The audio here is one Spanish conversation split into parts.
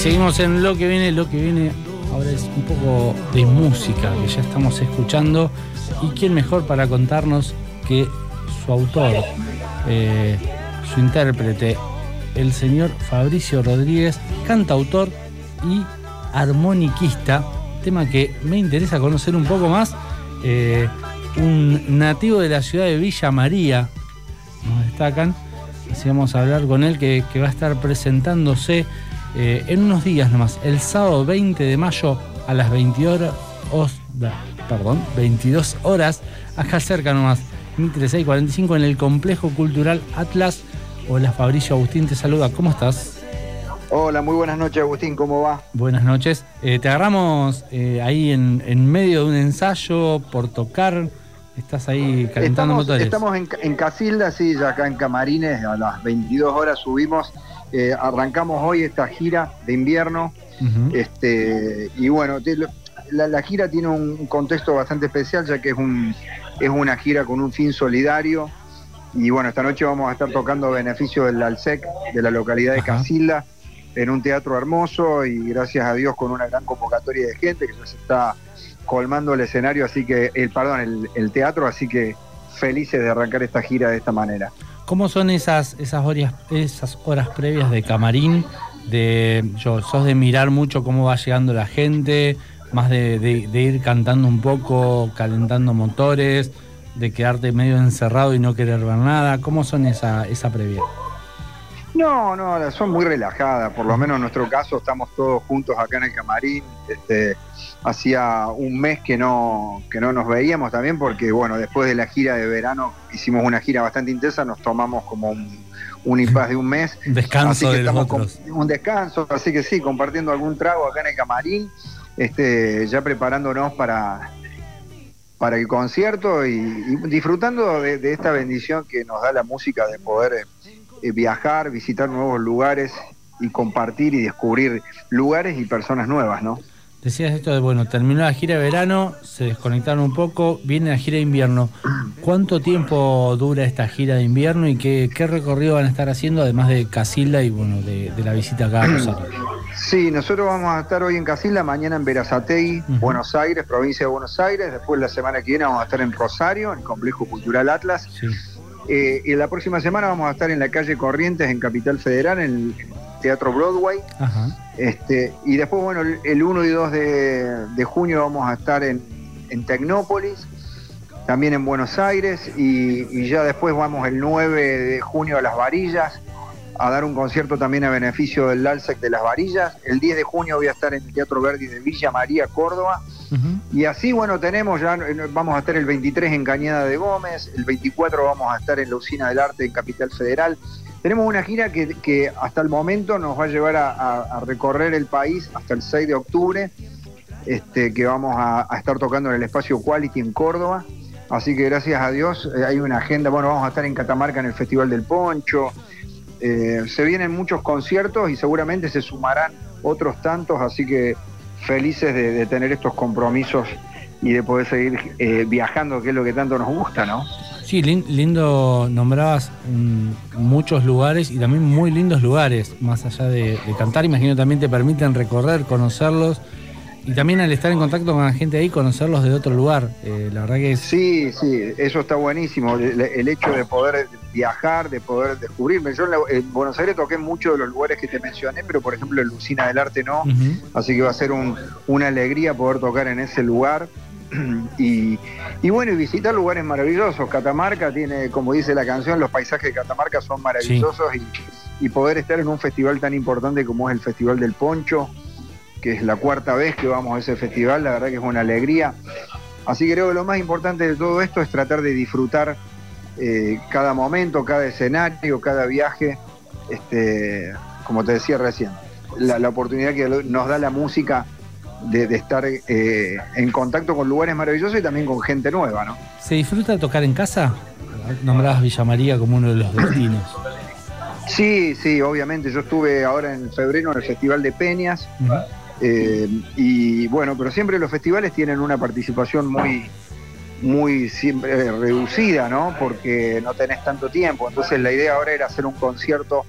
seguimos en lo que viene, lo que viene ahora es un poco de música que ya estamos escuchando. ¿Y quién mejor para contarnos que su autor, eh, su intérprete, el señor Fabricio Rodríguez, cantautor y armoniquista? Tema que me interesa conocer un poco más. Eh, un nativo de la ciudad de Villa María, nos destacan. Así vamos a hablar con él que, que va a estar presentándose eh, en unos días nomás, el sábado 20 de mayo a las 22 horas, perdón, 22 horas, acá cerca nomás, 1645 en el Complejo Cultural Atlas. Hola Fabricio Agustín, te saluda, ¿cómo estás? Hola, muy buenas noches Agustín, ¿cómo va? Buenas noches. Eh, te agarramos eh, ahí en, medio de un ensayo por tocar. Estás ahí calentando motores. Estamos en, en Casilda, sí, ya acá en Camarines, a las 22 horas subimos eh, arrancamos hoy esta gira de invierno. este, y bueno, la, gira tiene un contexto bastante especial, ya que es, un, es una gira con un fin solidario. Y bueno, esta noche vamos a estar tocando beneficio del ALSEC, de la localidad de Casilda, en un teatro hermoso y gracias a Dios con una gran convocatoria de gente que ya se está colmando el escenario, así que, el perdón, el, el teatro, así que felices de arrancar esta gira de esta manera. ¿Cómo son esas, esas, horas, esas horas previas de camarín? De, yo, ¿Sos de mirar mucho cómo va llegando la gente? ¿Más de, ir cantando un poco, calentando motores? ¿De quedarte medio encerrado y no querer ver nada? ¿Cómo son esa, esa previa? No, no, son muy relajadas. Por lo menos en nuestro caso estamos todos juntos acá en el camarín. Este, hacía un mes que no, que no nos veíamos también porque, bueno, después de la gira de verano hicimos una gira bastante intensa, nos tomamos como un, un de un mes. descanso de un descanso, así que sí, compartiendo algún trago acá en el camarín, este, ya preparándonos para, para el concierto y, disfrutando de, esta bendición que nos da la música de poder eh, viajar, visitar nuevos lugares y compartir y descubrir lugares y personas nuevas, ¿no? Decías esto de, bueno, terminó la gira de verano, se desconectaron un poco, viene la gira de invierno. ¿Cuánto tiempo dura esta gira de invierno y qué, recorrido van a estar haciendo, además de Casilda y, bueno, de, la visita acá a Rosario? Sí, nosotros vamos a estar hoy en Casilda, mañana en Verazategui, Buenos Aires, provincia de Buenos Aires. Después la semana que viene vamos a estar en Rosario, en el Complejo Cultural Atlas. Eh, y la próxima semana vamos a estar en la calle Corrientes, en Capital Federal, en el Teatro Broadway. Este, y después, bueno, el 1 y 2 de, junio vamos a estar en, Tecnópolis, también en Buenos Aires, y, ya después vamos el 9 de junio a Las Varillas, a dar un concierto también a beneficio del LALSEC de Las Varillas. El 10 de junio voy a estar en el Teatro Verdi de Villa María, Córdoba. Y así, bueno, tenemos ya, vamos a estar el 23 en Cañada de Gómez, el 24 vamos a estar en la Usina del Arte en Capital Federal, tenemos una gira que, hasta el momento nos va a llevar a, recorrer el país hasta el 6 de octubre, este, que vamos a, estar tocando en el espacio Quality en Córdoba. Así que gracias a Dios eh, hay una agenda, bueno, vamos a estar en Catamarca en el Festival del Poncho. Eh, se vienen muchos conciertos y seguramente se sumarán otros tantos, así que felices de, tener estos compromisos y de poder seguir eh, viajando, que es lo que tanto nos gusta, ¿no? Sí, lindo, nombrabas mm, muchos lugares y también muy lindos lugares, más allá de, cantar, imagino también te permiten recorrer, conocerlos y también al estar en contacto con la gente ahí, conocerlos de otro lugar. Eh, la verdad que Sí, sí, eso está buenísimo, el, hecho de poder viajar, de poder descubrirme. Yo en, Buenos Aires toqué muchos de los lugares que te mencioné, pero por ejemplo en Lucina del Arte no, así que va a ser una alegría poder tocar en ese lugar. y, bueno, y visitar lugares maravillosos. Catamarca tiene, como dice la canción, los paisajes de Catamarca son maravillosos y, poder estar en un festival tan importante como es el Festival del Poncho, que es la cuarta vez que vamos a ese festival, la verdad que es una alegría. Así que creo que lo más importante de todo esto es tratar de disfrutar eh, cada momento, cada escenario, cada viaje, este, como te decía recién, la, la oportunidad que nos da la música de, estar eh, en contacto con lugares maravillosos y también con gente nueva, ¿no? ¿Se disfruta tocar en casa? Nombrabas Villa María como uno de los destinos. Sí, sí, obviamente. Yo estuve ahora en febrero en el Festival de Peñas. Eh, y bueno, pero siempre los festivales tienen una participación muy, muy siempre reducida, ¿no? Porque no tenés tanto tiempo. Entonces la idea ahora era hacer un concierto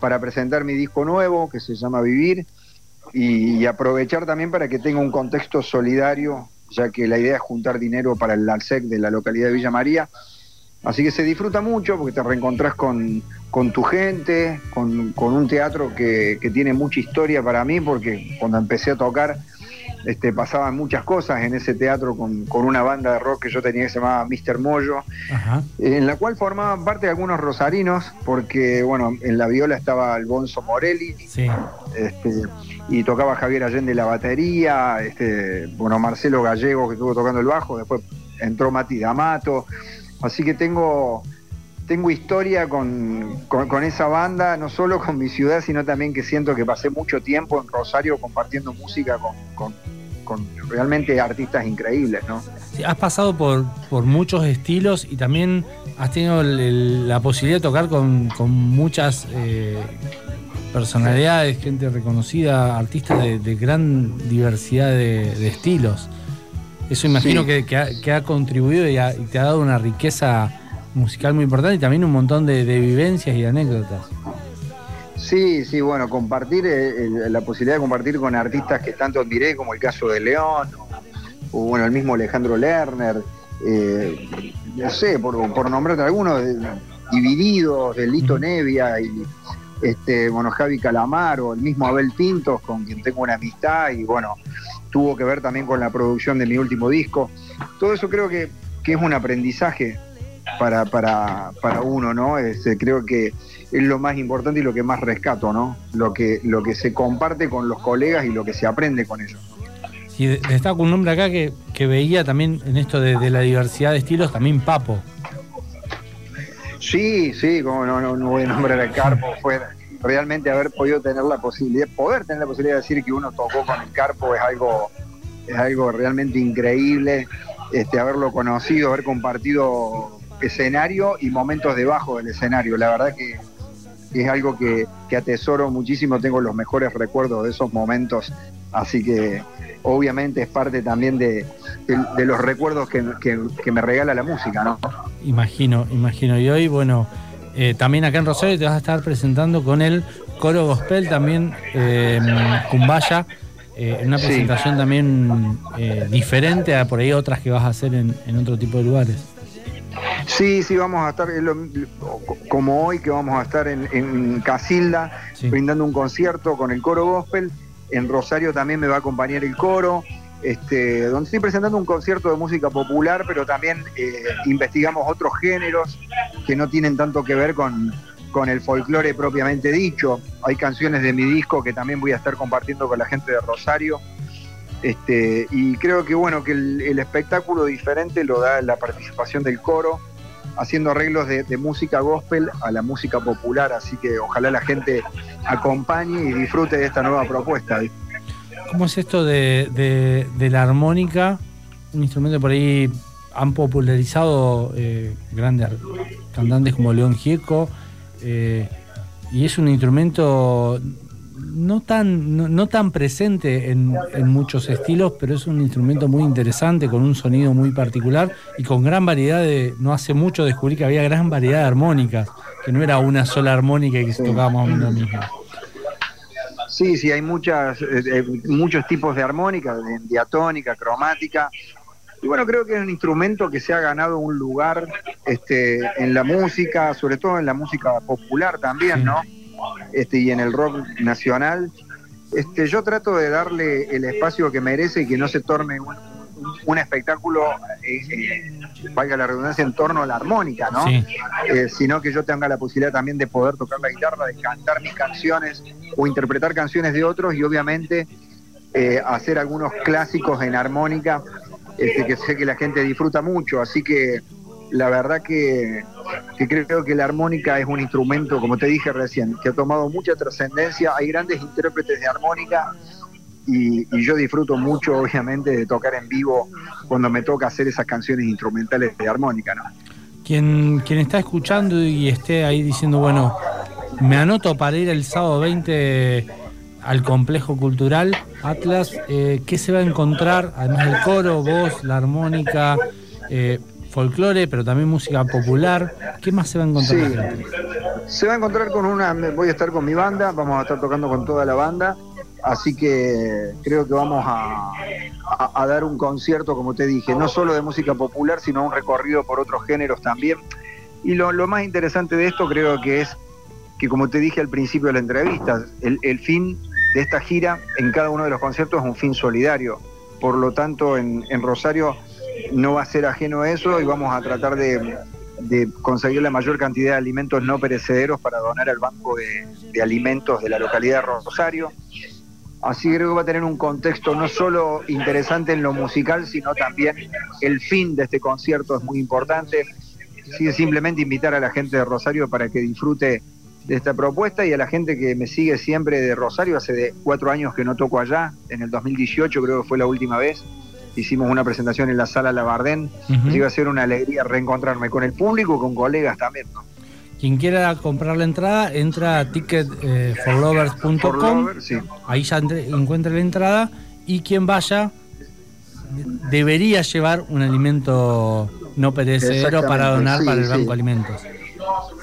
para presentar mi disco nuevo que se llama Vivir y, aprovechar también para que tenga un contexto solidario, ya que la idea es juntar dinero para el ALSEC de la localidad de Villa María. Así que se disfruta mucho porque te reencontrás con, tu gente, con, un teatro que, que, tiene mucha historia para mí, porque cuando empecé a tocar este, pasaban muchas cosas en ese teatro con, una banda de rock que yo tenía que se llamaba Mr. Moyo, en la cual formaban parte de algunos rosarinos, porque bueno, en la viola estaba Alfonso Morelli, este, y tocaba Javier Allende la batería, este, bueno, Marcelo Gallego que estuvo tocando el bajo, después entró Mati D'Amato, así que tengo tengo historia con, esa banda, no solo con mi ciudad, sino también que siento que pasé mucho tiempo en Rosario compartiendo música con, realmente artistas increíbles, ¿no? has pasado por, por muchos estilos y también has tenido la posibilidad de tocar con, muchas eh, personalidades, gente reconocida, artistas de, gran diversidad de, estilos. Eso imagino que, ha, contribuido y te ha dado una riqueza musical muy importante y también un montón de, vivencias y anécdotas. Sí, sí, bueno, compartir, eh, la posibilidad de compartir con artistas que tanto admiré, como el caso de León, o, bueno, el mismo Alejandro Lerner, eh, no sé, por, por nombrarte algunos, Divididos, de Lito Nevia, y este, bueno, Javi Calamaro, el mismo Abel Pintos, con quien tengo una amistad, y bueno, tuvo que ver también con la producción de mi último disco. Todo eso creo que, que es un aprendizaje para, para, para uno, ¿no? Este, creo que es lo más importante y lo que más rescato, ¿no? Lo que, lo que se comparte con los colegas y lo que se aprende con ellos. Y destaco un nombre acá que, veía también en esto de, la diversidad de estilos, también Papo. Sí, sí, como no, no, voy a nombrar a Carpo, fue realmente haber podido tener la posibilidad, poder tener la posibilidad de decir que uno tocó con el Carpo es algo, es algo realmente increíble, este, haberlo conocido, haber compartido escenario y momentos debajo del escenario. La verdad que, es algo que, atesoro muchísimo, tengo los mejores recuerdos de esos momentos, así que obviamente es parte también de, los recuerdos que, me regala la música, ¿no? Imagino, imagino. Y hoy, bueno, eh, también acá en Rosario te vas a estar presentando con el coro gospel también, eh, Cumbaya. Eh, una presentación también eh, diferente a por ahí otras que vas a hacer en, en otro tipo de lugares. Sí, sí, vamos a estar, como hoy que vamos a estar en, Casilda, brindando un concierto con el coro gospel. En Rosario también me va a acompañar el coro, este, donde estoy presentando un concierto de música popular, pero también eh, investigamos otros géneros que no tienen tanto que ver con, con el folclore propiamente dicho. Hay canciones de mi disco que también voy a estar compartiendo con la gente de Rosario este, y creo que bueno, que el, espectáculo diferente lo da la participación del coro, haciendo arreglos de, música gospel a la música popular, así que ojalá la gente acompañe y disfrute de esta nueva propuesta. ¿Cómo es esto de, la armónica? Un instrumento por ahí han popularizado eh, grandes cantantes como León Gieco, eh, y es un instrumento no tan, no, tan presente en, muchos estilos, pero es un instrumento muy interesante, con un sonido muy particular y con gran variedad de. No hace mucho descubrí que había gran variedad de armónicas, que no era una sola armónica y que se tocaba más o mismo. Sí, sí, hay muchas, eh, eh, muchos tipos de armónica, diatónica, cromática. Y bueno, creo que es un instrumento que se ha ganado un lugar este, en la música, sobre todo en la música popular también, ¿no? este, y en el rock nacional, este, yo trato de darle el espacio que merece y que no se torne un, espectáculo, eh, eh, valga la redundancia, en torno a la armónica, ¿no? Eh, sino que yo tenga la posibilidad también de poder tocar la guitarra, de cantar mis canciones o interpretar canciones de otros y obviamente hacer algunos clásicos en armónica este, que sé que la gente disfruta mucho, así que la verdad que, creo que la armónica es un instrumento, como te dije recién, que ha tomado mucha trascendencia. Hay grandes intérpretes de armónica y, yo disfruto mucho, obviamente, de tocar en vivo cuando me toca hacer esas canciones instrumentales de armónica. ¿no? Quien, quien está escuchando y esté ahí diciendo, bueno, me anoto para ir el sábado 20 al complejo cultural Atlas, eh, ¿qué se va a encontrar? Además del coro, voz, la armónica. Eh, folclore, pero también música popular. ¿Qué más se va a encontrar? Se va a encontrar con una, voy a estar con mi banda, vamos a estar tocando con toda la banda. así que creo que vamos a, dar un concierto, como te dije, no solo de música popular, sino un recorrido por otros géneros también. Y lo, más interesante de esto creo que es que, como te dije al principio de la entrevista, el, fin de esta gira en cada uno de los conciertos es un fin solidario. Por lo tanto, en, Rosario no va a ser ajeno a eso y vamos a tratar de, conseguir la mayor cantidad de alimentos no perecederos para donar al Banco de, Alimentos de la localidad de Rosario. Así creo que va a tener un contexto no solo interesante en lo musical, sino también el fin de este concierto es muy importante. Sigue simplemente invitar a la gente de Rosario para que disfrute de esta propuesta y a la gente que me sigue siempre de Rosario, hace de cuatro años que no toco allá, en el 2018 creo que fue la última vez hicimos una presentación en la sala Labardén, uh iba a ser una alegría reencontrarme con el público, con colegas también, Quien quiera comprar la entrada, entra a ticketforlovers.com, eh, ahí ya encuentra la entrada, y quien vaya debería llevar un alimento no perecedero para donar para el Banco de Alimentos.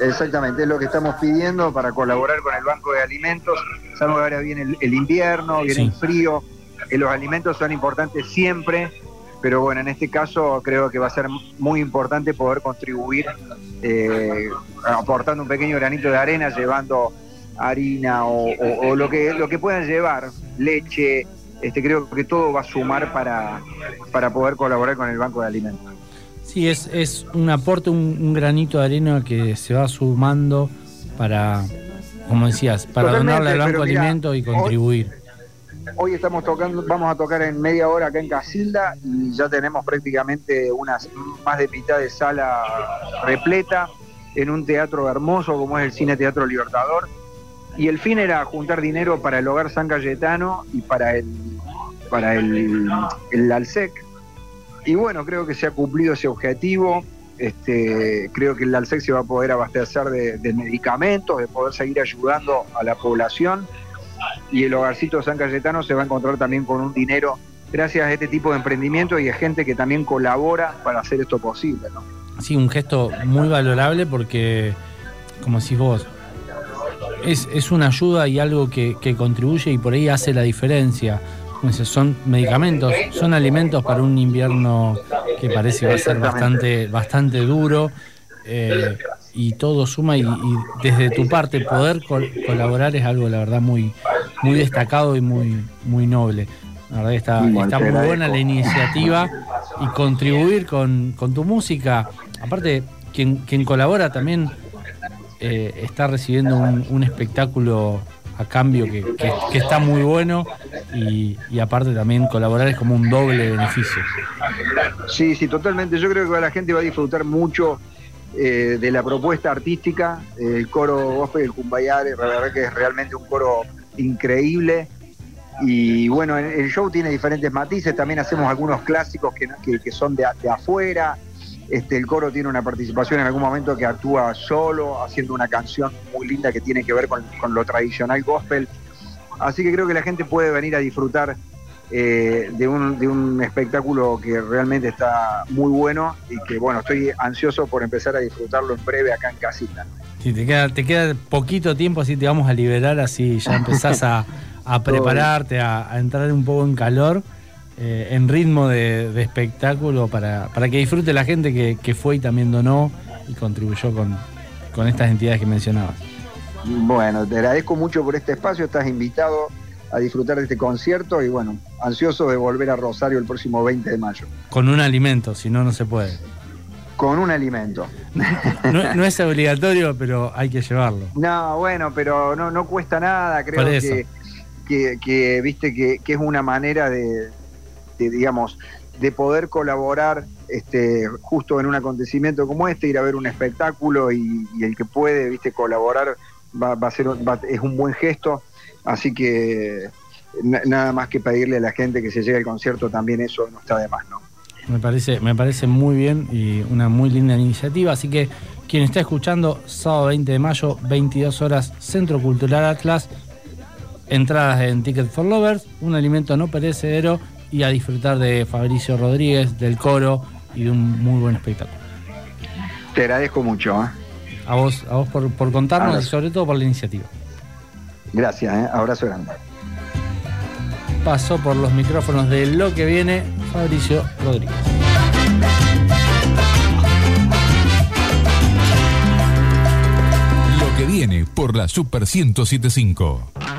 Exactamente, es lo que estamos pidiendo para colaborar con el Banco de Alimentos. Sabemos que ahora viene el, invierno, viene el frío, los alimentos son importantes siempre, pero bueno, en este caso creo que va a ser muy importante poder contribuir eh, aportando un pequeño granito de arena, llevando harina o, lo que lo que puedan llevar, leche, este creo que todo va a sumar para, para poder colaborar con el Banco de Alimentos. Sí, es, es un aporte, un, granito de arena que se va sumando para, como decías, para donarle al Banco de Alimentos y contribuir. Hoy estamos tocando, vamos a tocar en media hora acá en Casilda y ya tenemos prácticamente unas más de mitad de sala repleta en un teatro hermoso como es el Cine Teatro Libertador. Y el fin era juntar dinero para el Hogar San Cayetano y para el para el, el Alsec. Y bueno, creo que se ha cumplido ese objetivo. Este, creo que el Alsec se va a poder abastecer de medicamentos, de poder seguir ayudando a la población y el hogarcito San Cayetano se va a encontrar también con un dinero gracias a este tipo de emprendimiento y a gente que también colabora para hacer esto posible. ¿no? Sí, un gesto muy valorable porque, como decís vos, es, es una ayuda y algo que, contribuye y por ahí hace la diferencia. Son medicamentos, son alimentos para un invierno que parece que va a ser bastante, bastante duro. Eh, y todo suma y, desde tu parte poder colaborar es algo la verdad muy muy destacado y muy muy noble la verdad está, está muy buena la iniciativa y contribuir con, tu música aparte quien, quien colabora también eh, está recibiendo un, espectáculo a cambio que, está muy bueno y, y, aparte también colaborar es como un doble beneficio. Sí, sí, totalmente. Yo creo que la gente va a disfrutar mucho eh, de la propuesta artística, el coro gospel del verdad que es realmente un coro increíble. Y bueno, el show tiene diferentes matices, también hacemos algunos clásicos que, que, son de, afuera. Este, el coro tiene una participación en algún momento que actúa solo, haciendo una canción muy linda que tiene que ver con, con lo tradicional gospel. Así que creo que la gente puede venir a disfrutar eh, de, un, de un espectáculo que realmente está muy bueno y que bueno, estoy ansioso por empezar a disfrutarlo en breve acá en casita. Sí, te queda, te queda poquito tiempo, así te vamos a liberar, así ya empezás a, prepararte, a, entrar un poco en calor, eh, en ritmo de, espectáculo para, para, que disfrute la gente que, que, fue y también donó y contribuyó con, con estas entidades que mencionabas. Bueno, te agradezco mucho por este espacio, estás invitado a disfrutar de este concierto y bueno, ansioso de volver a Rosario el próximo 20 de mayo. Con un alimento, si no, no se puede. Con un alimento. No, es obligatorio, pero hay que llevarlo. No, bueno, pero no, no cuesta nada, creo que, que, viste que, es una manera de, digamos, de poder colaborar este, justo en un acontecimiento como este, ir a ver un espectáculo y, el que puede, viste, colaborar va, a ser es un buen gesto Así que nada más que pedirle a la gente que se llegue al concierto también eso no está de más, ¿no? Me parece, me parece muy bien y una muy linda iniciativa. Así que quien está escuchando, sábado 20 de mayo, 22 horas, Centro Cultural Atlas, entradas en Ticket for Lovers, un alimento no perecedero y a disfrutar de Fabricio Rodríguez, del coro y de un muy buen espectáculo. Te agradezco mucho. ¿eh? A vos, a vos por, contarnos y sobre todo por la iniciativa. Gracias, ¿eh? abrazo grande. pasó por los micrófonos de lo que viene Fabricio Rodríguez. Lo que viene por la Super 1075.